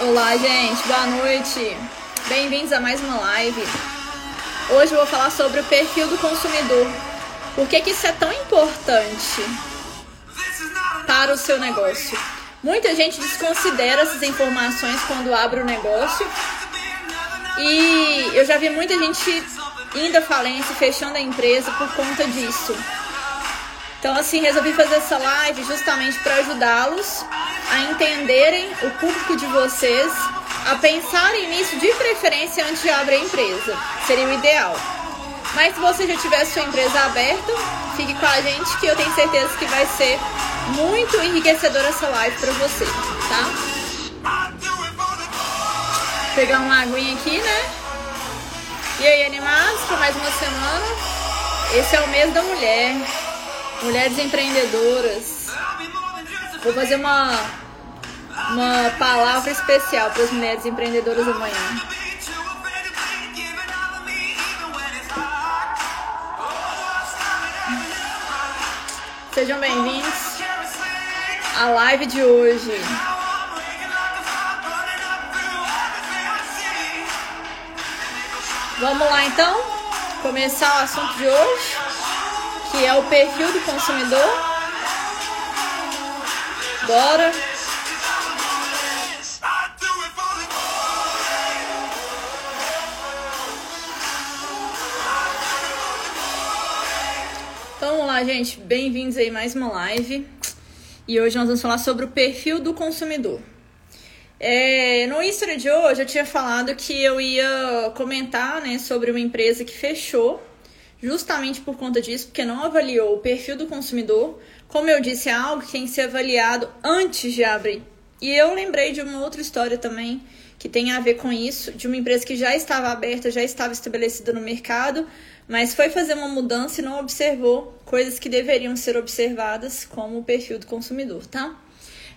Olá, gente, boa noite. Bem-vindos a mais uma live. Hoje eu vou falar sobre o perfil do consumidor. Por que, que isso é tão importante para o seu negócio? Muita gente desconsidera essas informações quando abre o negócio. E eu já vi muita gente indo à falência fechando a empresa por conta disso. Então, assim, resolvi fazer essa live justamente para ajudá-los a entenderem o público de vocês, a pensarem nisso de preferência antes de abrir a empresa. Seria o ideal. Mas se você já tiver sua empresa aberta, fique com a gente que eu tenho certeza que vai ser muito enriquecedora essa live para você, tá? Pegar uma aguinha aqui, né? E aí, animados para mais uma semana? Esse é o mês da mulher. Mulheres empreendedoras. Vou fazer uma, uma palavra especial para as mulheres empreendedoras amanhã. Sejam bem-vindos à live de hoje. Vamos lá então começar o assunto de hoje que é o perfil do consumidor. Bora! Então vamos lá, gente. Bem-vindos aí mais uma live. E hoje nós vamos falar sobre o perfil do consumidor. É, no Instagram de hoje eu tinha falado que eu ia comentar né, sobre uma empresa que fechou justamente por conta disso, porque não avaliou o perfil do consumidor. Como eu disse, é algo que tem que ser avaliado antes de abrir. E eu lembrei de uma outra história também que tem a ver com isso, de uma empresa que já estava aberta, já estava estabelecida no mercado, mas foi fazer uma mudança e não observou coisas que deveriam ser observadas, como o perfil do consumidor, tá?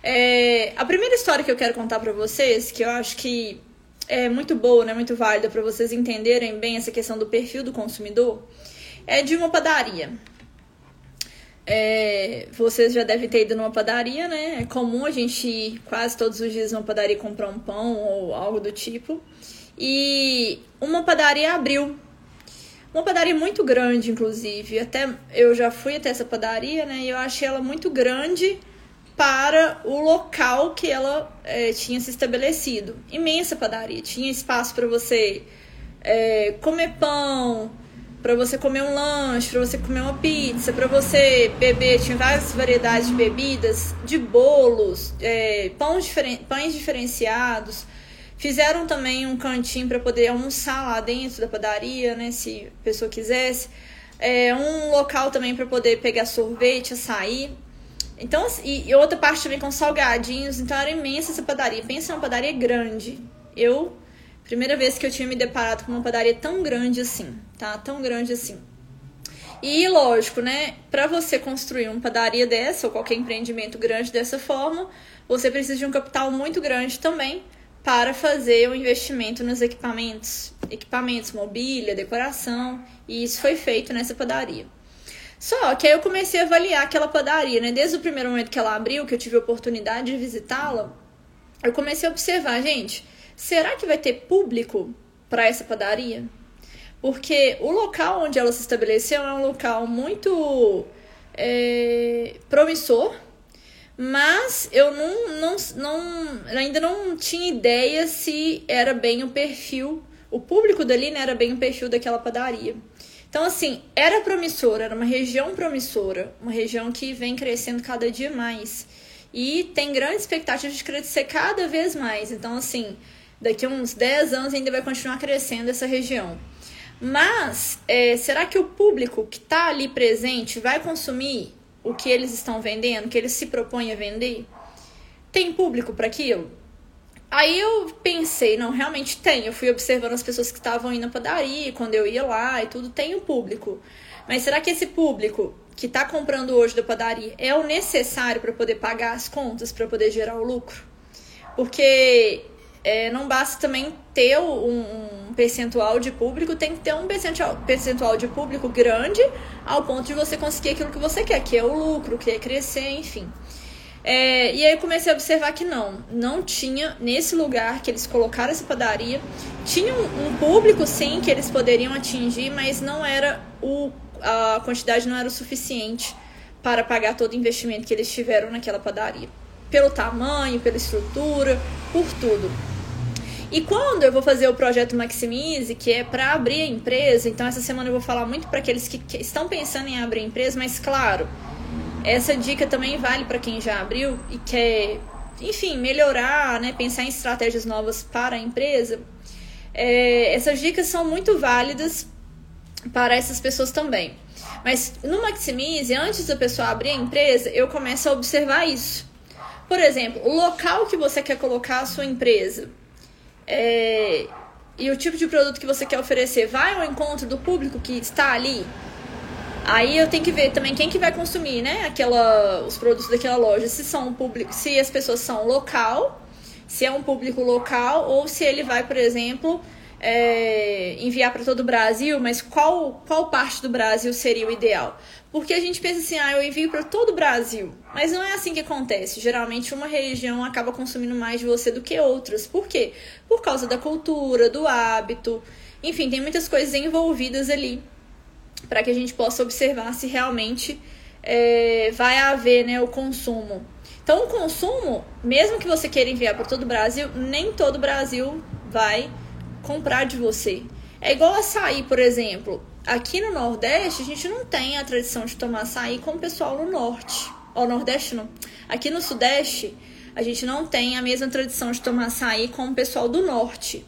É, a primeira história que eu quero contar para vocês, que eu acho que é muito boa, né, muito válida para vocês entenderem bem essa questão do perfil do consumidor, é de uma padaria. É, vocês já devem ter ido numa padaria, né? É comum a gente ir quase todos os dias numa padaria comprar um pão ou algo do tipo. E uma padaria abriu. Uma padaria muito grande, inclusive. Até eu já fui até essa padaria, né? E eu achei ela muito grande para o local que ela é, tinha se estabelecido. Imensa padaria. Tinha espaço para você é, comer pão, para você comer um lanche, para você comer uma pizza, para você beber, tinha várias variedades de bebidas, de bolos, é, pães, diferen pães diferenciados. Fizeram também um cantinho para poder almoçar lá dentro da padaria, né, se a pessoa quisesse. É, um local também para poder pegar sorvete, açaí. Então, e, e outra parte também com salgadinhos. Então era imensa essa padaria. Pensa uma padaria grande. Eu Primeira vez que eu tinha me deparado com uma padaria tão grande assim, tá? Tão grande assim. E lógico, né? Para você construir uma padaria dessa ou qualquer empreendimento grande dessa forma, você precisa de um capital muito grande também para fazer o investimento nos equipamentos, equipamentos, mobília, decoração, e isso foi feito nessa padaria. Só que aí eu comecei a avaliar aquela padaria, né? Desde o primeiro momento que ela abriu, que eu tive a oportunidade de visitá-la, eu comecei a observar, gente, será que vai ter público para essa padaria? Porque o local onde ela se estabeleceu é um local muito é, promissor, mas eu não, não, não, ainda não tinha ideia se era bem o perfil, o público dali né, era bem o perfil daquela padaria. Então, assim, era promissora, era uma região promissora, uma região que vem crescendo cada dia mais. E tem grande expectativa de crescer cada vez mais. Então, assim, daqui a uns 10 anos ainda vai continuar crescendo essa região. Mas é, será que o público que está ali presente vai consumir o que eles estão vendendo, que eles se propõem a vender? Tem público para aquilo? Aí eu pensei, não, realmente tem. Eu fui observando as pessoas que estavam indo na padaria, quando eu ia lá e tudo, tem o um público. Mas será que esse público que está comprando hoje da padaria é o necessário para poder pagar as contas, para poder gerar o lucro? Porque é, não basta também ter um, um, percentual de público, tem que ter um percentual, percentual de público grande ao ponto de você conseguir aquilo que você quer, que é o lucro, que é crescer, enfim. É, e aí comecei a observar que não, não tinha nesse lugar que eles colocaram essa padaria, tinha um, um público sim que eles poderiam atingir, mas não era o a quantidade não era o suficiente para pagar todo o investimento que eles tiveram naquela padaria, pelo tamanho, pela estrutura, por tudo. E quando eu vou fazer o projeto Maximize, que é para abrir a empresa, então essa semana eu vou falar muito para aqueles que, estão pensando em abrir a empresa, mas claro, essa dica também vale para quem já abriu e quer, enfim, melhorar, né, pensar em estratégias novas para a empresa. É, essas dicas são muito válidas para essas pessoas também. Mas no Maximize, antes da pessoa abrir a empresa, eu começo a observar isso. Por exemplo, o local que você quer colocar a sua empresa é, e o tipo de produto que você quer oferecer vai ao encontro do público que está ali. Aí eu tenho que ver também quem que vai consumir, né? Aquela, os produtos daquela loja, se são público, se as pessoas são local, se é um público local ou se ele vai, por exemplo, é, enviar para todo o Brasil, mas qual, qual parte do Brasil seria o ideal? Porque a gente pensa assim, ah, eu envio para todo o Brasil. Mas não é assim que acontece. Geralmente uma região acaba consumindo mais de você do que outras. Por quê? Por causa da cultura, do hábito. Enfim, tem muitas coisas envolvidas ali para que a gente possa observar se realmente é, vai haver né, o consumo. Então, o consumo, mesmo que você queira enviar para todo o Brasil, nem todo o Brasil vai comprar de você. É igual açaí, por exemplo. Aqui no Nordeste, a gente não tem a tradição de tomar açaí como o pessoal no Norte. Ou Nordeste não. Aqui no Sudeste, a gente não tem a mesma tradição de tomar açaí como o pessoal do Norte.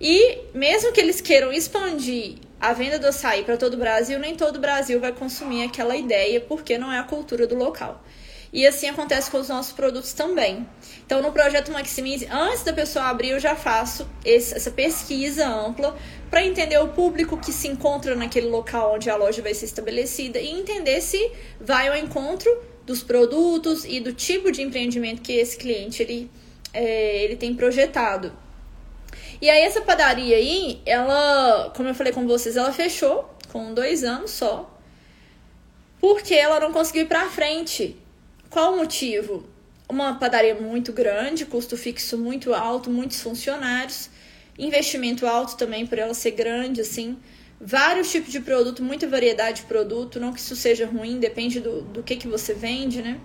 E mesmo que eles queiram expandir a venda do açaí para todo o Brasil, nem todo o Brasil vai consumir aquela ideia, porque não é a cultura do local. E assim acontece com os nossos produtos também. Então, no projeto Maximize, antes da pessoa abrir, eu já faço esse, essa pesquisa ampla para entender o público que se encontra naquele local onde a loja vai ser estabelecida e entender se vai ao encontro dos produtos e do tipo de empreendimento que esse cliente ele, é, ele tem projetado. E aí essa padaria aí, ela, como eu falei com vocês, ela fechou com dois anos só, porque ela não conseguiu ir para frente. Qual o motivo? Uma padaria muito grande, custo fixo muito alto, muitos funcionários, investimento alto também por ela ser grande, assim, vários tipos de produto, muita variedade de produto, não que isso seja ruim, depende do, do que, que você vende, né?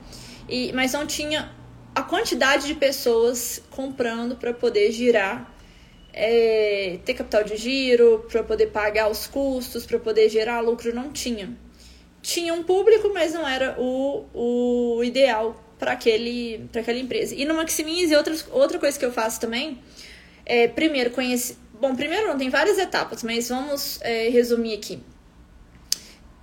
E, mas não tinha a quantidade de pessoas comprando para poder girar, é, ter capital de giro, para poder pagar os custos, para poder gerar lucro, não tinha tinha um público, mas não era o, o ideal para aquela empresa. E no Maximize, outras, outra coisa que eu faço também é, primeiro, conhecer. Bom, primeiro não, tem várias etapas, mas vamos é, resumir aqui.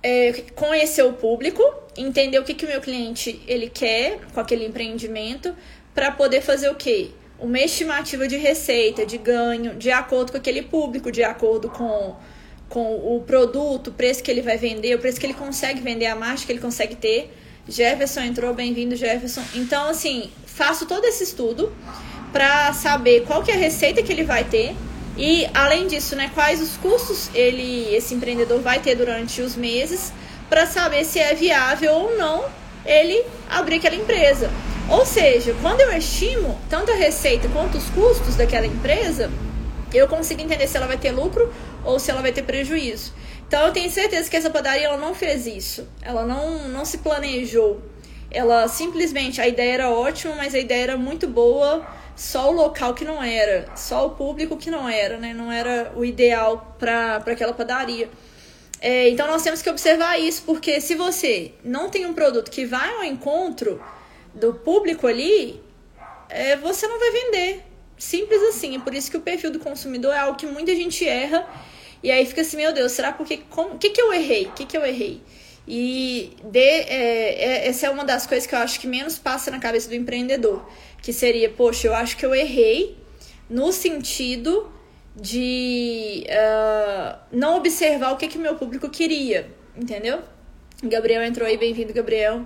É, conhecer o público, entender o que, que o meu cliente ele quer com aquele empreendimento, para poder fazer o quê? Uma estimativa de receita, de ganho, de acordo com aquele público, de acordo com com o produto, o preço que ele vai vender, o preço que ele consegue vender, a margem que ele consegue ter. Jefferson entrou, bem-vindo Jefferson. Então, assim, faço todo esse estudo para saber qual que é a receita que ele vai ter e, além disso, né, quais os custos ele, esse empreendedor vai ter durante os meses para saber se é viável ou não ele abrir aquela empresa. Ou seja, quando eu estimo tanto a receita quanto os custos daquela empresa, eu consigo entender se ela vai ter lucro ou se ela vai ter prejuízo. Então eu tenho certeza que essa padaria ela não fez isso. Ela não, não se planejou. Ela simplesmente, a ideia era ótima, mas a ideia era muito boa, só o local que não era, só o público que não era, né? Não era o ideal para aquela padaria. É, então nós temos que observar isso, porque se você não tem um produto que vai ao encontro do público ali, é, você não vai vender. Simples assim. É por isso que o perfil do consumidor é algo que muita gente erra e aí fica assim, meu Deus, será porque. O que, que eu errei? O que, que eu errei? E de, é, é, essa é uma das coisas que eu acho que menos passa na cabeça do empreendedor. Que seria, poxa, eu acho que eu errei no sentido de uh, não observar o que, que o meu público queria, entendeu? Gabriel entrou aí, bem-vindo, Gabriel.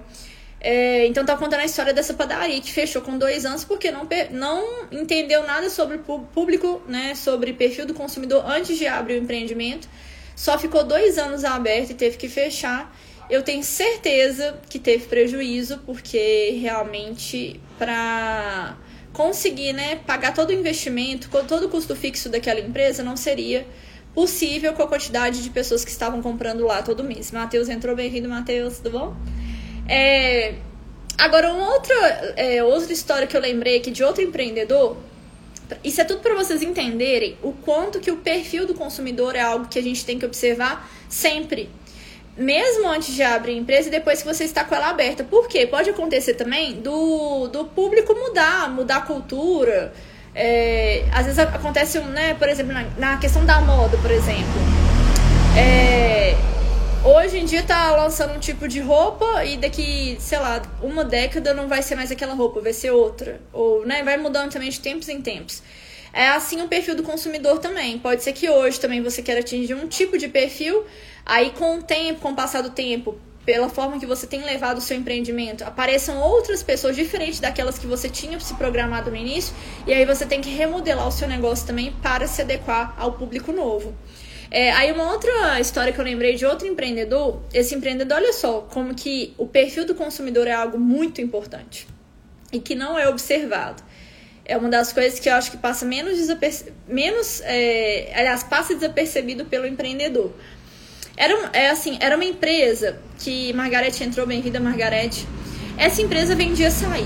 É, então tá contando a história dessa padaria que fechou com dois anos porque não, não entendeu nada sobre o público, né? Sobre perfil do consumidor antes de abrir o empreendimento. Só ficou dois anos aberto e teve que fechar. eu tenho certeza que teve prejuízo, porque realmente para conseguir né, pagar todo o investimento, todo o custo fixo daquela empresa, não seria possível com a quantidade de pessoas que estavam comprando lá todo mês. Matheus entrou, bem-vindo, Matheus, tudo bom? É... Agora, uma outra, é, outra história que eu lembrei aqui de outro empreendedor, isso é tudo para vocês entenderem o quanto que o perfil do consumidor é algo que a gente tem que observar sempre mesmo antes de abrir a empresa e depois que você está com ela aberta. Por quê? Pode acontecer também do, do público mudar, mudar a cultura. É, às vezes acontece, né, por exemplo, na, na questão da moda, por exemplo. É, hoje em dia tá lançando um tipo de roupa e daqui, sei lá, uma década não vai ser mais aquela roupa, vai ser outra. Ou, né, vai mudando também de tempos em tempos. É assim o perfil do consumidor também. Pode ser que hoje também você queira atingir um tipo de perfil, Aí, com o tempo, com o passar do tempo, pela forma que você tem levado o seu empreendimento, apareçam outras pessoas diferentes daquelas que você tinha se programado no início, e aí você tem que remodelar o seu negócio também para se adequar ao público novo. É, aí uma outra história que eu lembrei de outro empreendedor, esse empreendedor, olha só, como que o perfil do consumidor é algo muito importante e que não é observado. É uma das coisas que eu acho que passa menos, desaperce... menos é... aliás, passa desapercebido pelo empreendedor. Era, é assim, era uma empresa que Margarete entrou, bem-vinda Margarete. Essa empresa vendia açaí.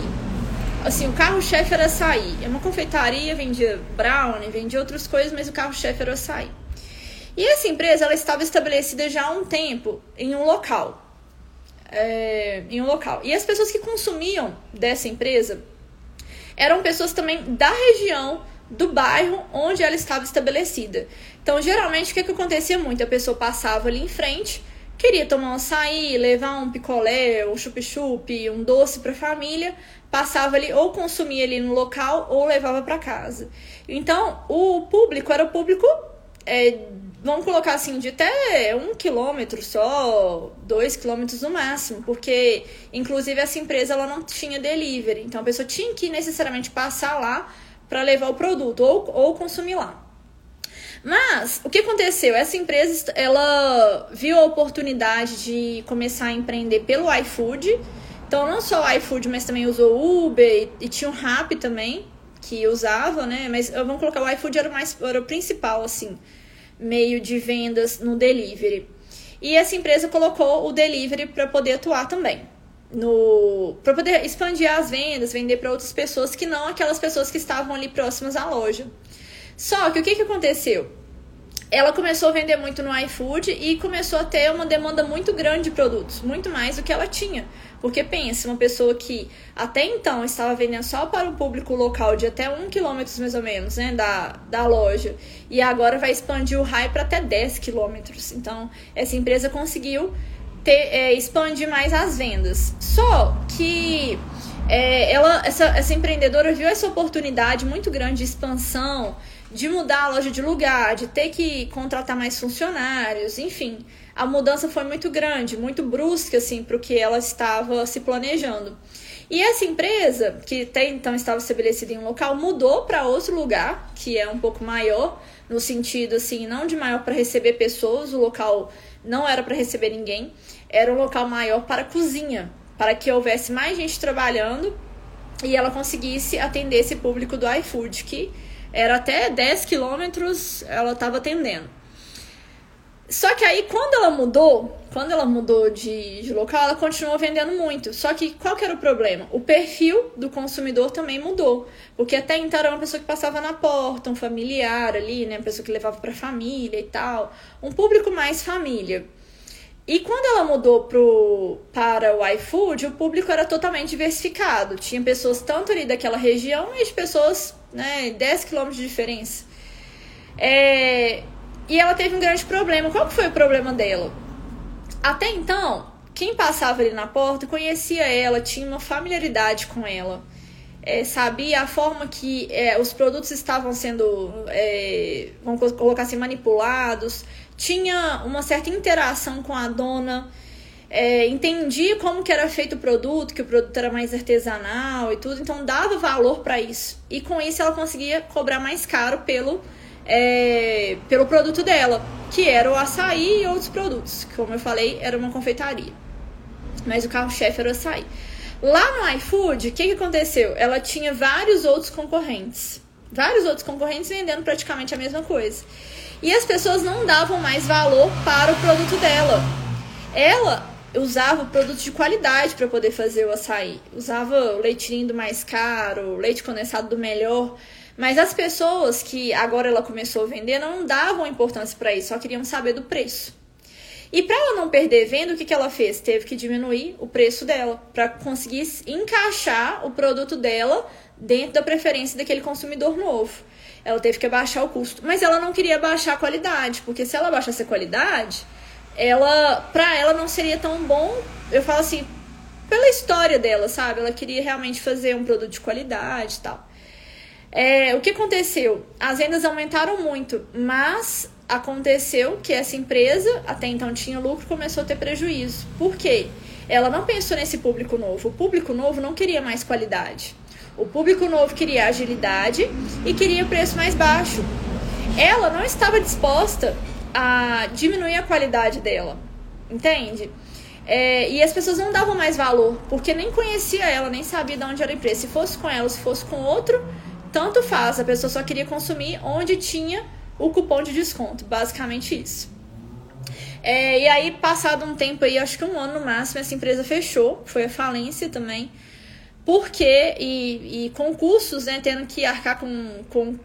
Assim, o carro-chefe era açaí. É uma confeitaria, vendia brownie, vendia outras coisas, mas o carro-chefe era açaí. E essa empresa, ela estava estabelecida já há um tempo em um local. É, em um local. E as pessoas que consumiam dessa empresa eram pessoas também da região do bairro onde ela estava estabelecida. Então, geralmente, o que, que acontecia muito? A pessoa passava ali em frente, queria tomar um açaí, levar um picolé, um chup-chup, um doce para a família, passava ali ou consumia ali no local ou levava para casa. Então, o público era o público, é, vamos colocar assim, de até um quilômetro só, dois quilômetros no máximo, porque, inclusive, essa empresa ela não tinha delivery. Então, a pessoa tinha que necessariamente passar lá para levar o produto ou, ou consumir lá. Mas o que aconteceu? Essa empresa ela viu a oportunidade de começar a empreender pelo iFood. Então não só o iFood, mas também usou Uber e, e tinha o Rap também que usava, né? Mas vamos colocar o iFood era mais era o principal assim, meio de vendas no delivery. E essa empresa colocou o delivery para poder atuar também. No para poder expandir as vendas, vender para outras pessoas que não aquelas pessoas que estavam ali próximas à loja. Só que o que, que aconteceu? Ela começou a vender muito no iFood e começou a ter uma demanda muito grande de produtos, muito mais do que ela tinha. Porque pensa, uma pessoa que até então estava vendendo só para o público local de até um quilômetro mais ou menos, né, da, da loja, e agora vai expandir o raio para até 10 quilômetros. Então, essa empresa conseguiu ter, é, expandir mais as vendas. Só que é, ela, essa, essa empreendedora viu essa oportunidade muito grande de expansão de mudar a loja de lugar, de ter que contratar mais funcionários, enfim. A mudança foi muito grande, muito brusca, assim, para o que ela estava se planejando. E essa empresa, que até então estava estabelecida em um local, mudou para outro lugar, que é um pouco maior, no sentido assim, não de maior para receber pessoas, o local não era para receber ninguém, era um local maior para cozinha, para que houvesse mais gente trabalhando e ela conseguisse atender esse público do iFood, que era até 10 quilômetros ela estava atendendo. Só que aí, quando ela mudou, quando ela mudou de, de, local, ela continuou vendendo muito. Só que qual que era o problema? O perfil do consumidor também mudou. Porque até então era uma pessoa que passava na porta, um familiar ali, né? Uma pessoa que levava para família e tal. Um público mais família. E quando ela mudou pro, para o iFood, o público era totalmente diversificado. Tinha pessoas tanto ali daquela região e de pessoas, né, 10 quilômetros de diferença. É, e ela teve um grande problema. Qual que foi o problema dela? Até então, quem passava ali na porta conhecia ela, tinha uma familiaridade com ela. É, sabia a forma que é, os produtos estavam sendo, é, vamos colocar assim, manipulados, tinha uma certa interação com a dona, é, entendia como que era feito o produto, que o produto era mais artesanal e tudo, então dava valor para isso. E com isso ela conseguia cobrar mais caro pelo, é, pelo produto dela, que era o açaí e outros produtos, que como eu falei, era uma confeitaria. mas o carro-chefe era o açaí. Lá no iFood, o que, que aconteceu? Ela tinha vários outros concorrentes. Vários outros concorrentes vendendo praticamente a mesma coisa. E as pessoas não davam mais valor para o produto dela. Ela usava produtos de qualidade para poder fazer o açaí. Usava o leitinho do mais caro, leite condensado do melhor. Mas as pessoas que agora ela começou a vender não davam importância para isso, só queriam saber do preço. E para ela não perder venda, o que, que ela fez? Teve que diminuir o preço dela para conseguir encaixar o produto dela dentro da preferência daquele consumidor novo. Ela teve que abaixar o custo, mas ela não queria baixar a qualidade, porque se ela baixasse a qualidade, ela, para ela não seria tão bom. Eu falo assim, pela história dela, sabe? Ela queria realmente fazer um produto de qualidade e tal. É, o que aconteceu? As vendas aumentaram muito, mas aconteceu que essa empresa, até então tinha lucro, começou a ter prejuízo. Por quê? Ela não pensou nesse público novo. O público novo não queria mais qualidade. O público novo queria agilidade e queria preço mais baixo. Ela não estava disposta a diminuir a qualidade dela, entende? É, e as pessoas não davam mais valor, porque nem conhecia ela, nem sabia de onde era a empresa. Se fosse com ela, se fosse com outro, tanto faz. A pessoa só queria consumir onde tinha o cupom de desconto, basicamente isso. É, e aí, passado um tempo aí, acho que um ano no máximo, essa empresa fechou, foi a falência também, porque, e, e concursos, né, tendo que arcar com, com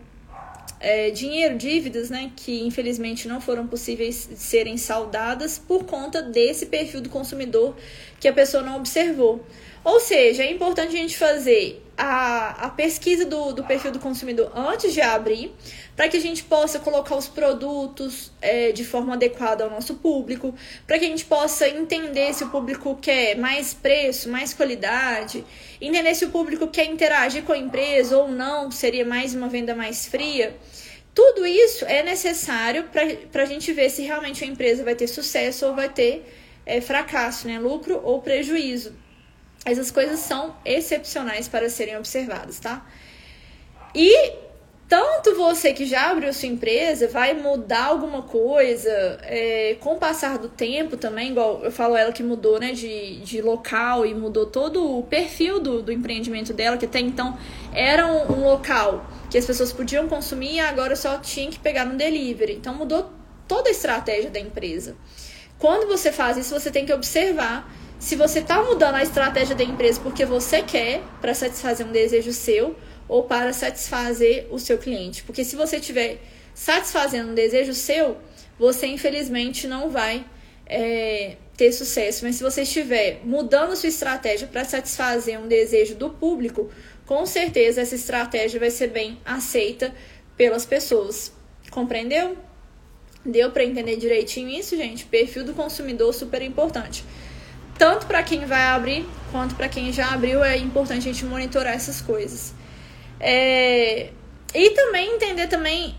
é, dinheiro, dívidas, né, que infelizmente não foram possíveis de serem saldadas por conta desse perfil do consumidor que a pessoa não observou. Ou seja, é importante a gente fazer a, a pesquisa do, do perfil do consumidor antes de abrir, para que a gente possa colocar os produtos é, de forma adequada ao nosso público, para que a gente possa entender se o público quer mais preço, mais qualidade, entender se o público quer interagir com a empresa ou não, seria mais uma venda mais fria. Tudo isso é necessário para a gente ver se realmente a empresa vai ter sucesso ou vai ter é, fracasso, né? lucro ou prejuízo. Essas coisas são excepcionais para serem observadas, tá? E tanto você que já abriu sua empresa vai mudar alguma coisa é, com o passar do tempo também, igual eu falo ela que mudou né, de, de local e mudou todo o perfil do, do empreendimento dela, que até então era um, um local que as pessoas podiam consumir e agora só tinha que pegar no delivery. Então mudou toda a estratégia da empresa. Quando você faz isso, você tem que observar se você está mudando a estratégia da empresa porque você quer, para satisfazer um desejo seu, ou para satisfazer o seu cliente. Porque se você estiver satisfazendo um desejo seu, você infelizmente não vai é, ter sucesso. Mas se você estiver mudando sua estratégia para satisfazer um desejo do público, com certeza essa estratégia vai ser bem aceita pelas pessoas. Compreendeu? Deu para entender direitinho isso, gente? Perfil do consumidor super importante tanto para quem vai abrir quanto para quem já abriu, é importante a gente monitorar essas coisas. É, e também entender também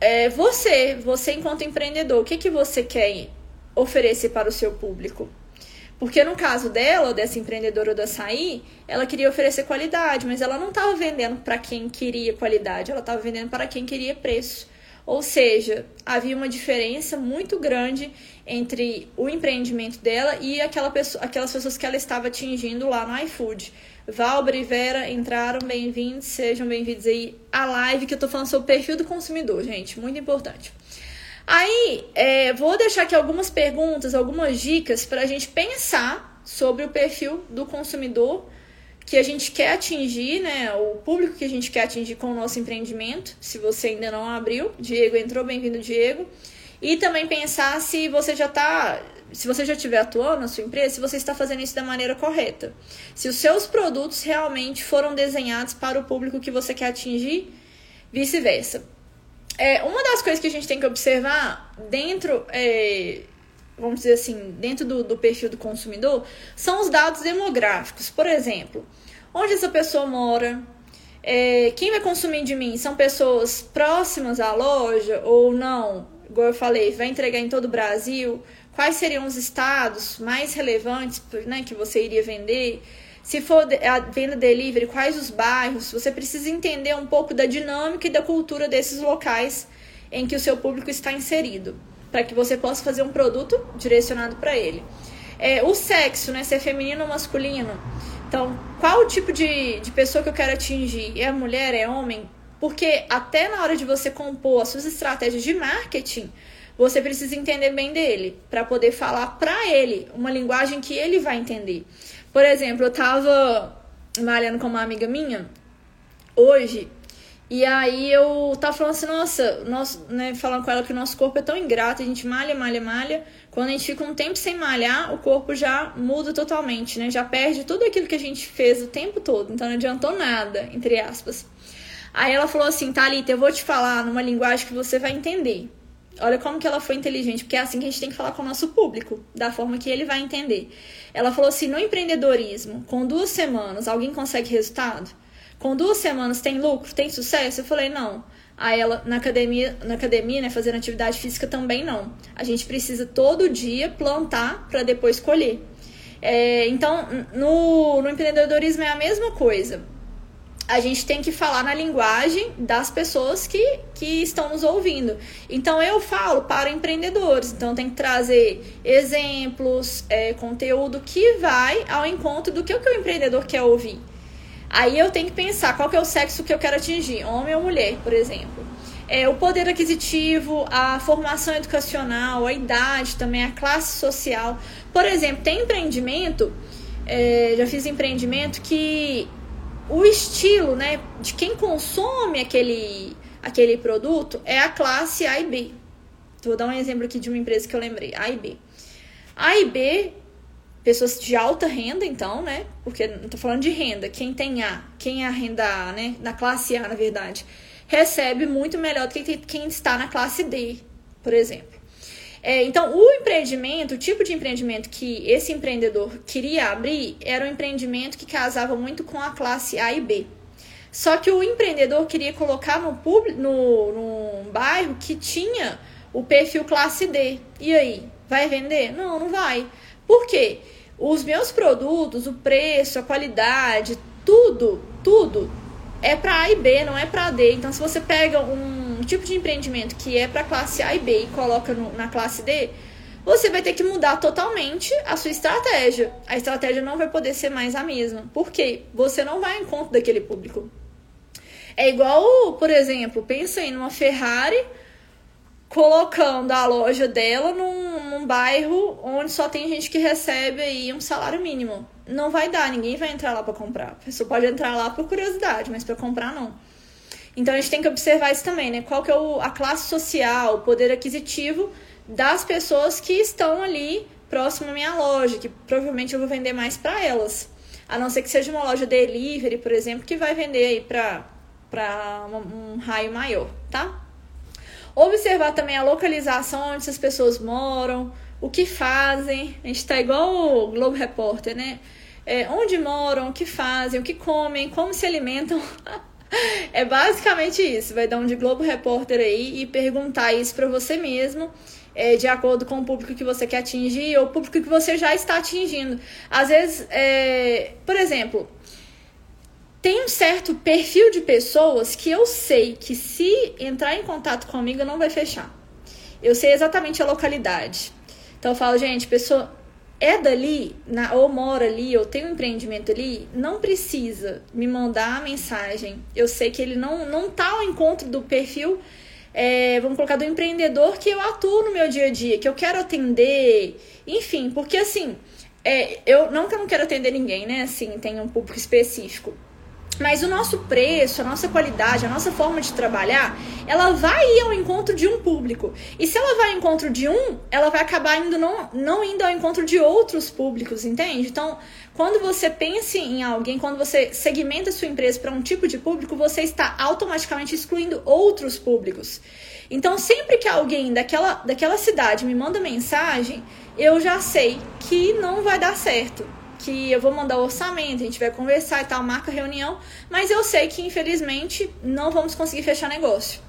é, você, você enquanto empreendedor, o que, que você quer oferecer para o seu público? Porque no caso dela, dessa empreendedora do açaí, ela queria oferecer qualidade, mas ela não estava vendendo para quem queria qualidade, ela estava vendendo para quem queria preço. Ou seja, havia uma diferença muito grande entre o empreendimento dela e aquela pessoa, aquelas pessoas que ela estava atingindo lá no iFood. Valber e Vera entraram, bem-vindos, sejam bem-vindos aí à live que eu tô falando sobre o perfil do consumidor, gente, muito importante. Aí, é, vou deixar aqui algumas perguntas, algumas dicas para a gente pensar sobre o perfil do consumidor que a gente quer atingir, né? O público que a gente quer atingir com o nosso empreendimento. Se você ainda não abriu, Diego entrou, bem-vindo, Diego. E também pensar se você já está, se você já estiver atuando na sua empresa, se você está fazendo isso da maneira correta. Se os seus produtos realmente foram desenhados para o público que você quer atingir, vice-versa. É, uma das coisas que a gente tem que observar dentro é, vamos dizer assim, dentro do, do perfil do consumidor, são os dados demográficos. Por exemplo, onde essa pessoa mora, é, quem vai consumir de mim? São pessoas próximas à loja ou não? Igual eu falei, vai entregar em todo o Brasil? Quais seriam os estados mais relevantes né, que você iria vender? Se for a venda delivery, quais os bairros? Você precisa entender um pouco da dinâmica e da cultura desses locais em que o seu público está inserido para que você possa fazer um produto direcionado para ele. É, o sexo, né? Se é feminino ou masculino. Então, qual o tipo de, de pessoa que eu quero atingir? É mulher? É homem? Porque até na hora de você compor as suas estratégias de marketing, você precisa entender bem dele, para poder falar para ele uma linguagem que ele vai entender. Por exemplo, eu tava malhando com uma amiga minha hoje, e aí eu tava falando assim, nossa, nosso, né, falando com ela que o nosso corpo é tão ingrato, a gente malha, malha, malha. Quando a gente fica um tempo sem malhar, o corpo já muda totalmente, né? Já perde tudo aquilo que a gente fez o tempo todo. Então não adiantou nada, entre aspas. Aí ela falou assim, Thalita, eu vou te falar numa linguagem que você vai entender. Olha como que ela foi inteligente, porque é assim que a gente tem que falar com o nosso público, da forma que ele vai entender. Ela falou assim: no empreendedorismo, com duas semanas, alguém consegue resultado? Com duas semanas tem lucro, tem sucesso? Eu falei, não. Aí ela, na academia, na academia, né, fazendo atividade física também não. A gente precisa todo dia plantar para depois colher. É, então, no, no empreendedorismo é a mesma coisa a gente tem que falar na linguagem das pessoas que, que estão nos ouvindo. Então eu falo para empreendedores, então tem que trazer exemplos, é, conteúdo que vai ao encontro do que o, que o empreendedor quer ouvir. Aí eu tenho que pensar qual que é o sexo que eu quero atingir, homem ou mulher, por exemplo. É, o poder aquisitivo, a formação educacional, a idade também, a classe social. Por exemplo, tem empreendimento, é, já fiz empreendimento que o estilo, né, de quem consome aquele, aquele produto é a classe A e B. Vou dar um exemplo aqui de uma empresa que eu lembrei, A e B. A e B, pessoas de alta renda, então, né? Porque não tô falando de renda. Quem tem A, quem é a renda A, né? Na classe A, na verdade, recebe muito melhor do que quem está na classe D, por exemplo. É, então, o empreendimento, o tipo de empreendimento que esse empreendedor queria abrir era um empreendimento que casava muito com a classe A e B. Só que o empreendedor queria colocar no, público, no, no bairro que tinha o perfil classe D. E aí, vai vender? Não, não vai. Por quê? Os meus produtos, o preço, a qualidade, tudo, tudo é para A e B, não é para D. Então, se você pega um tipo de empreendimento que é para classe A e B e coloca no, na classe D, você vai ter que mudar totalmente a sua estratégia. A estratégia não vai poder ser mais a mesma. Por quê? Você não vai ao encontro daquele público. É igual, por exemplo, pensa em uma Ferrari colocando a loja dela num, bairro onde só tem gente que recebe aí um salário mínimo não vai dar, ninguém vai entrar lá para comprar. A pessoa pode entrar lá por curiosidade, mas para comprar não. Então a gente tem que observar isso também, né? Qual que é o, a classe social, o poder aquisitivo das pessoas que estão ali próximo à minha loja, que provavelmente eu vou vender mais para elas. A não ser que seja uma loja delivery, por exemplo, que vai vender aí para para um raio maior, tá? Observar também a localização onde essas pessoas moram, o que fazem. A gente está igual o Globo Repórter, né? É, onde moram, o que fazem, o que comem, como se alimentam. é basicamente isso. Vai dar um de Globo Repórter aí e perguntar isso para você mesmo. É, de acordo com o público que você quer atingir ou o público que você já está atingindo. Às vezes, é, por exemplo, tem um certo perfil de pessoas que eu sei que se entrar em contato comigo não vai fechar. Eu sei exatamente a localidade. Então eu falo, gente, pessoa é dali, na, ou mora ali, ou tem um empreendimento ali, não precisa me mandar a mensagem. Eu sei que ele não, não tá ao encontro do perfil, é, vamos colocar, do empreendedor que eu atuo no meu dia a dia, que eu quero atender, enfim, porque assim, é, eu não que eu não quero atender ninguém, né? Assim, tem um público específico. Mas o nosso preço, a nossa qualidade, a nossa forma de trabalhar, ela vai ir ao encontro de um público. E se ela vai ao encontro de um, ela vai acabar indo não, não indo ao encontro de outros públicos, entende? Então, quando você pensa em alguém, quando você segmenta sua empresa para um tipo de público, você está automaticamente excluindo outros públicos. Então, sempre que alguém daquela, daquela cidade me manda mensagem, eu já sei que não vai dar certo que eu vou mandar o orçamento, a gente vai conversar e tal, marca reunião, mas eu sei que infelizmente não vamos conseguir fechar negócio.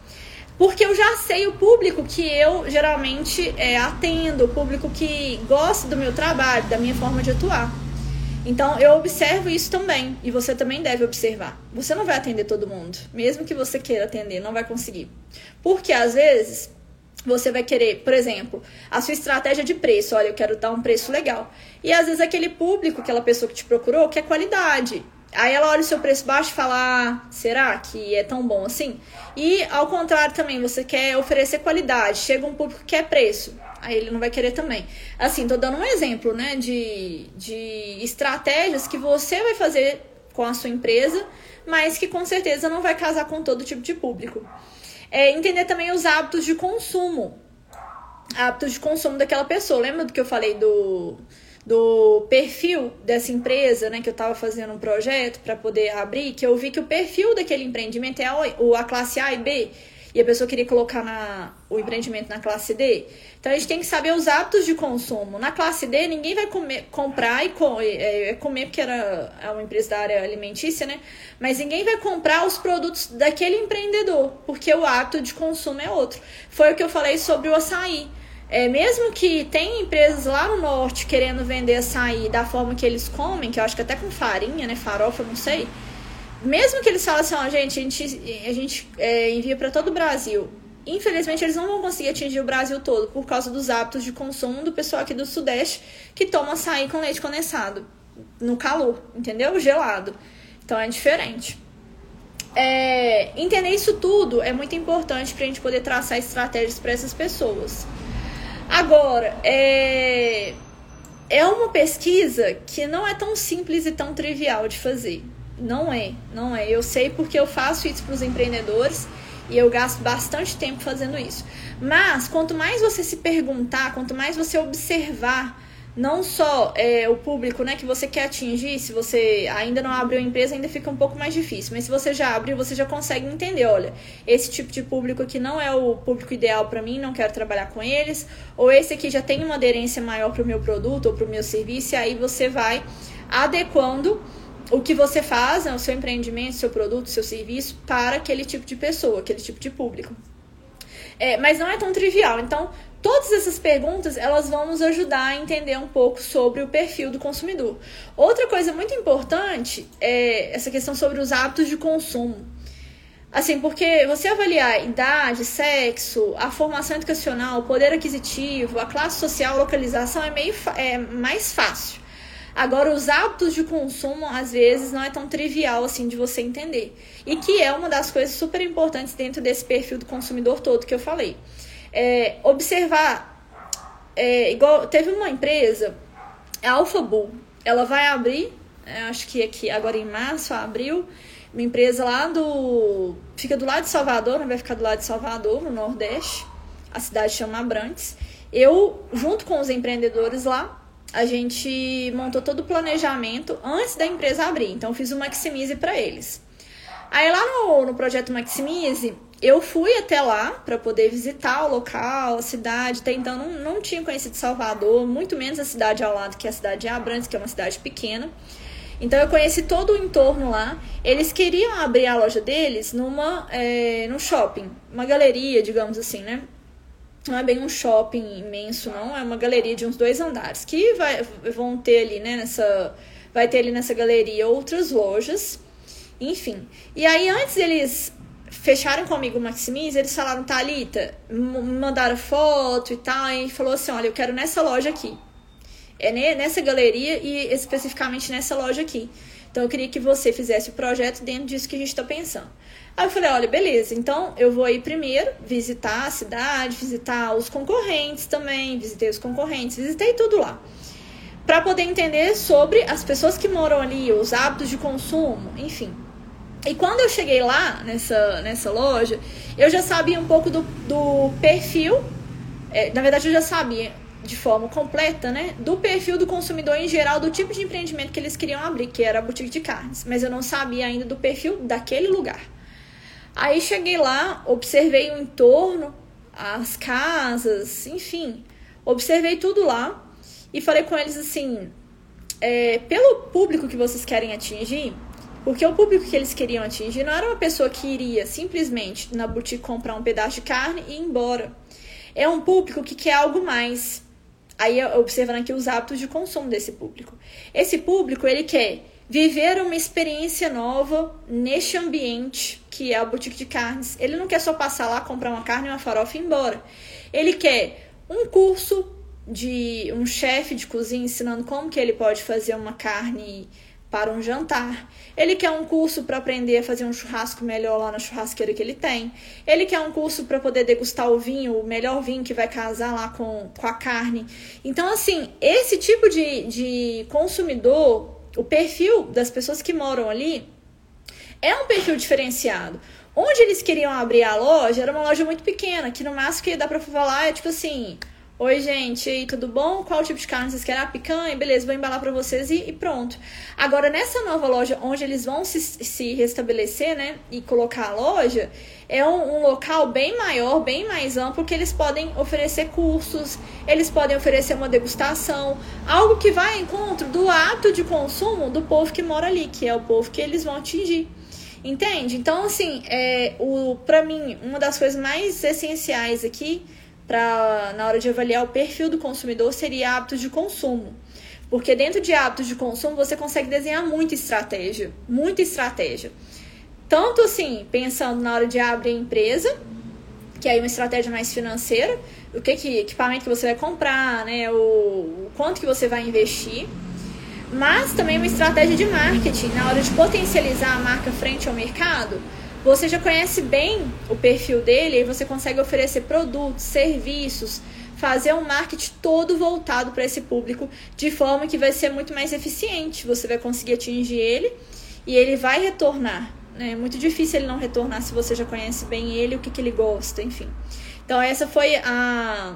Porque eu já sei o público que eu geralmente é, atendo, o público que gosta do meu trabalho, da minha forma de atuar. Então eu observo isso também e você também deve observar. Você não vai atender todo mundo, mesmo que você queira atender, não vai conseguir. Porque às vezes Você vai querer, por exemplo, a sua estratégia de preço. Olha, eu quero dar um preço legal. E às vezes aquele público, aquela pessoa que te procurou, quer qualidade. Aí ela olha o seu preço baixo e fala: ah, será que é tão bom assim? E ao contrário também, você quer oferecer qualidade. Chega um público que quer preço. Aí ele não vai querer também. Assim, tô dando um exemplo, né, de, de estratégias que você vai fazer com a sua empresa, mas que com certeza não vai casar com todo tipo de público. É, entender também os hábitos de consumo. Hábitos de consumo daquela pessoa. Lembra do que eu falei do, do perfil dessa empresa, né? Que eu estava fazendo um projeto para poder abrir, que eu vi que o perfil daquele empreendimento é a, a classe A e B e a pessoa queria colocar na, o empreendimento na classe D. Então a gente tem que saber os hábitos de consumo. Na classe D, ninguém vai comer, comprar e co é, é comer, porque era é uma empresa da área alimentícia, né? Mas ninguém vai comprar os produtos daquele empreendedor, porque o hábito de consumo é outro. Foi o que eu falei sobre o açaí. É, mesmo que tem empresas lá no norte querendo vender açaí da forma que eles comem, que eu acho que até com farinha, né? Farofa, não sei mesmo que eles falem assim, gente, a gente, a gente é, envia para todo o Brasil. Infelizmente, eles não vão conseguir atingir o Brasil todo por causa dos hábitos de consumo do pessoal aqui do Sudeste que toma açaí com leite condensado no calor, entendeu? Gelado. Então é diferente. É, entender isso tudo é muito importante para a gente poder traçar estratégias para essas pessoas. Agora, é, é uma pesquisa que não é tão simples e tão trivial de fazer. Não é, não é. Eu sei porque eu faço isso para os empreendedores e eu gasto bastante tempo fazendo isso. Mas quanto mais você se perguntar, quanto mais você observar não só é, o público né, que você quer atingir, se você ainda não abriu a empresa, ainda fica um pouco mais difícil. Mas se você já abriu, você já consegue entender, olha, esse tipo de público aqui não é o público ideal para mim, não quero trabalhar com eles, ou esse aqui já tem uma aderência maior para o meu produto ou para o meu serviço, e aí você vai adequando o que você faz, né, o seu empreendimento, seu produto, seu serviço para aquele tipo de pessoa, aquele tipo de público. É, mas não é tão trivial. Então, todas essas perguntas elas vão nos ajudar a entender um pouco sobre o perfil do consumidor. Outra coisa muito importante é essa questão sobre os hábitos de consumo. Assim, porque você avaliar idade, sexo, a formação educacional, poder aquisitivo, a classe social, localização é meio é mais fácil. Agora, os hábitos de consumo, às vezes, não é tão trivial assim de você entender. E que é uma das coisas super importantes dentro desse perfil do consumidor todo que eu falei. É, observar, é, igual teve uma empresa, a Alphabull, ela vai abrir, é, acho que aqui agora em março, abril, uma empresa lá do. fica do lado de Salvador, não vai ficar do lado de Salvador, no Nordeste. A cidade chama Abrantes. Eu, junto com os empreendedores lá, a gente montou todo o planejamento antes da empresa abrir. Então, fiz o Maximize para eles. Aí, lá no, no projeto Maximize, eu fui até lá para poder visitar o local, a cidade. Até então, não, não tinha conhecido Salvador, muito menos a cidade ao lado, que é a cidade de Abrantes, que é uma cidade pequena. Então, eu conheci todo o entorno lá. Eles queriam abrir a loja deles numa, é, num shopping, uma galeria, digamos assim, né? Não é bem um shopping imenso, não, é uma galeria de uns dois andares, que vai, vão ter ali, né, nessa, vai ter ali nessa galeria outras lojas, enfim. E aí, antes eles fecharam comigo o Maximize, eles falaram, Thalita, mandaram foto e tal, e falou assim, olha, eu quero nessa loja aqui. É nessa galeria e especificamente nessa loja aqui. Então, eu queria que você fizesse o projeto dentro disso que a gente está pensando. Aí eu falei, olha, beleza, então eu vou aí primeiro visitar a cidade, visitar os concorrentes também, visitei os concorrentes, visitei tudo lá. Para poder entender sobre as pessoas que moram ali, os hábitos de consumo, enfim. E quando eu cheguei lá, nessa, nessa loja, eu já sabia um pouco do, do perfil, é, na verdade eu já sabia de forma completa, né, do perfil do consumidor em geral, do tipo de empreendimento que eles queriam abrir, que era a boutique de carnes, mas eu não sabia ainda do perfil daquele lugar. Aí cheguei lá, observei o entorno, as casas, enfim, observei tudo lá e falei com eles assim: é, pelo público que vocês querem atingir, porque o público que eles queriam atingir não era uma pessoa que iria simplesmente na boutique comprar um pedaço de carne e ir embora. É um público que quer algo mais. Aí observando aqui os hábitos de consumo desse público. Esse público ele quer viver uma experiência nova neste ambiente que é a boutique de carnes. Ele não quer só passar lá, comprar uma carne e uma farofa e ir embora. Ele quer um curso de um chefe de cozinha ensinando como que ele pode fazer uma carne para um jantar. Ele quer um curso para aprender a fazer um churrasco melhor lá na churrasqueira que ele tem. Ele quer um curso para poder degustar o vinho, o melhor vinho que vai casar lá com, com a carne. Então, assim, esse tipo de, de consumidor, o perfil das pessoas que moram ali, é um perfil diferenciado. Onde eles queriam abrir a loja era uma loja muito pequena, que no máximo que dá pra falar é tipo assim: Oi, gente, aí, tudo bom? Qual tipo de carne vocês querem? A picanha? Beleza, vou embalar para vocês e, e, pronto. Agora, nessa nova loja, onde eles vão se, se restabelecer, né, e colocar a loja, é um, um, local bem maior, bem mais amplo, que eles podem oferecer cursos, eles podem oferecer uma degustação, algo que vai ao encontro do ato de consumo do povo que mora ali, que é o povo que eles vão atingir. Entende? Então, assim, é, o, pra mim, uma das coisas mais essenciais aqui para na hora de avaliar o perfil do consumidor seria hábitos de consumo. Porque dentro de hábitos de consumo você consegue desenhar muita estratégia, muita estratégia. Tanto assim, pensando na hora de abrir a empresa, que é uma estratégia mais financeira, o que, que equipamento que você vai comprar, né, o, o quanto que você vai investir, mas também uma estratégia de marketing na hora de potencializar a marca frente ao mercado você já conhece bem o perfil dele e você consegue oferecer produtos, serviços, fazer um marketing todo voltado para esse público de forma que vai ser muito mais eficiente. Você vai conseguir atingir ele e ele vai retornar. Né? É muito difícil ele não retornar se você já conhece bem ele, o que, que ele gosta, enfim. Então, essa foi a.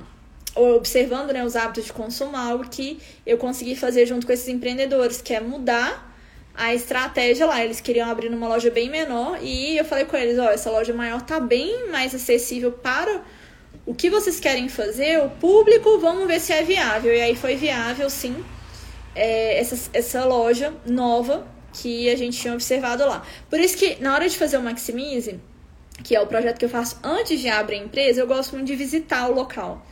Observando né, os hábitos de consumo, algo que eu consegui fazer junto com esses empreendedores, que é mudar a estratégia lá. Eles queriam abrir numa loja bem menor e eu falei com eles: ó, essa loja maior tá bem mais acessível para o que vocês querem fazer, o público, vamos ver se é viável. E aí foi viável, sim, é, essa, essa loja nova que a gente tinha observado lá. Por isso que na hora de fazer o Maximize, que é o projeto que eu faço antes de abrir a empresa, eu gosto muito de visitar o local.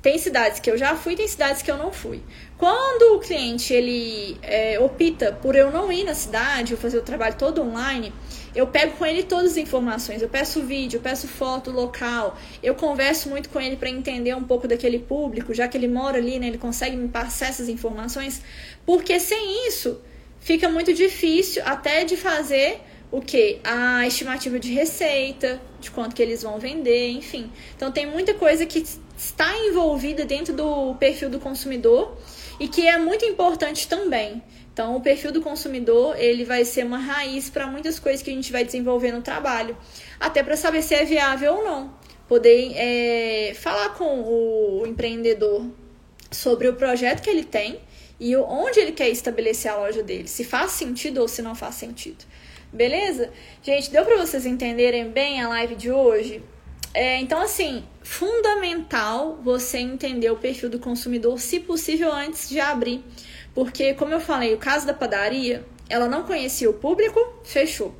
Tem cidades que eu já fui, tem cidades que eu não fui. Quando o cliente ele é, opta por eu não ir na cidade, ou fazer o trabalho todo online, eu pego com ele todas as informações. Eu peço vídeo, eu peço foto local, eu converso muito com ele para entender um pouco daquele público, já que ele mora ali, né, ele consegue me passar essas informações, porque sem isso fica muito difícil até de fazer o que? A estimativa de receita, de quanto que eles vão vender, enfim. Então tem muita coisa que está envolvida dentro do perfil do consumidor e que é muito importante também. Então, o perfil do consumidor ele vai ser uma raiz para muitas coisas que a gente vai desenvolver no trabalho, até para saber se é viável ou não. Poder é, falar com o empreendedor sobre o projeto que ele tem e onde ele quer estabelecer a loja dele, se faz sentido ou se não faz sentido. Beleza? Gente, deu para vocês entenderem bem a live de hoje? É, então, assim, fundamental você entender o perfil do consumidor, se possível, antes de abrir. Porque, como eu falei, o caso da padaria, ela não conhecia o público, fechou.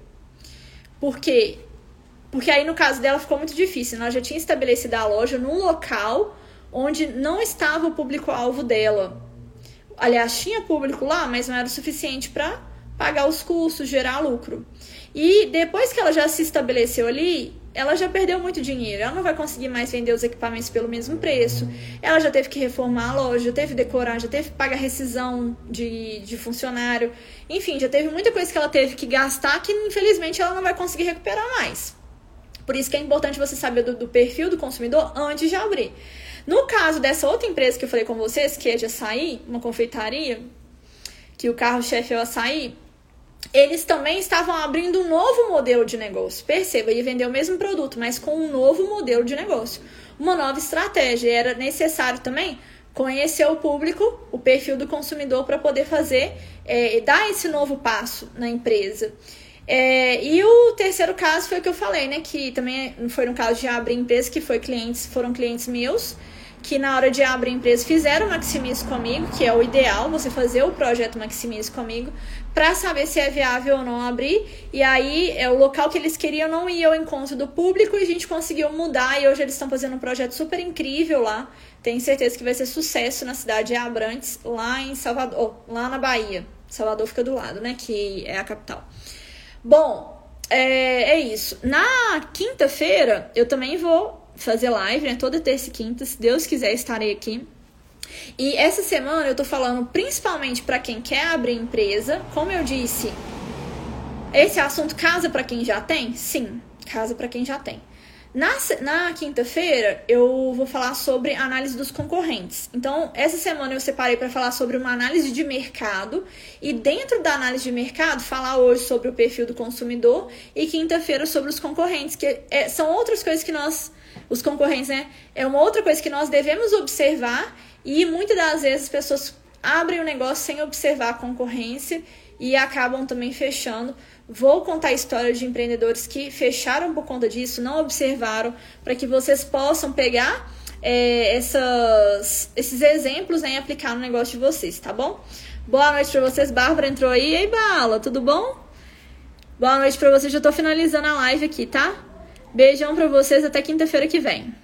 Por quê? Porque aí no caso dela ficou muito difícil. Ela já tinha estabelecido a loja num local onde não estava o público-alvo dela. Aliás, tinha público lá, mas não era o suficiente para pagar os custos, gerar lucro. E depois que ela já se estabeleceu ali, ela já perdeu muito dinheiro. Ela não vai conseguir mais vender os equipamentos pelo mesmo preço. Ela já teve que reformar a loja, já teve que decorar, já teve que pagar rescisão de, de funcionário. Enfim, já teve muita coisa que ela teve que gastar que infelizmente ela não vai conseguir recuperar mais. Por isso que é importante você saber do, do perfil do consumidor antes de abrir. No caso dessa outra empresa que eu falei com vocês, que é de açaí, uma confeitaria, que o carro-chefe é o açaí, eles também estavam abrindo um novo modelo de negócio. Perceba, ia vender o mesmo produto, mas com um novo modelo de negócio. Uma nova estratégia. Era necessário também conhecer o público, o perfil do consumidor, para poder fazer, é, dar esse novo passo na empresa. É, e o terceiro caso foi o que eu falei, né? Que também foi no caso de abrir empresa, que foi clientes, foram clientes meus que na hora de abrir empresa fizeram o comigo, que é o ideal, você fazer o projeto Maximise comigo, para saber se é viável ou não abrir. E aí, é o local que eles queriam não ia ao encontro do público e a gente conseguiu mudar. E hoje eles estão fazendo um projeto super incrível lá. Tenho certeza que vai ser sucesso na cidade de Abrantes, lá em Salvador, lá na Bahia. Salvador fica do lado, né? Que é a capital. Bom, é, é isso. Na quinta-feira, eu também vou fazer live, né? Toda terça e quinta. Se Deus quiser, estarei aqui. E essa semana eu tô falando principalmente para quem quer abrir empresa. Como eu disse, esse assunto casa para quem já tem? Sim, casa para quem já tem. Na, na quinta-feira, eu vou falar sobre análise dos concorrentes. Então, essa semana eu separei para falar sobre uma análise de mercado e, dentro da análise de mercado, falar hoje sobre o perfil do consumidor e quinta-feira sobre os concorrentes, que é, são outras coisas que nós, os concorrentes, né? É uma outra coisa que nós devemos observar e muitas das vezes as pessoas abrem o negócio sem observar a concorrência e acabam também fechando Vou contar histórias de empreendedores que fecharam por conta disso, não observaram, para que vocês possam pegar é, essas, esses exemplos né, e aplicar no negócio de vocês, tá bom? Boa noite para vocês. Bárbara entrou aí. Ei, Bala, tudo bom? Boa noite para vocês. Já tô finalizando a live aqui, tá? Beijão para vocês. Até quinta-feira que vem.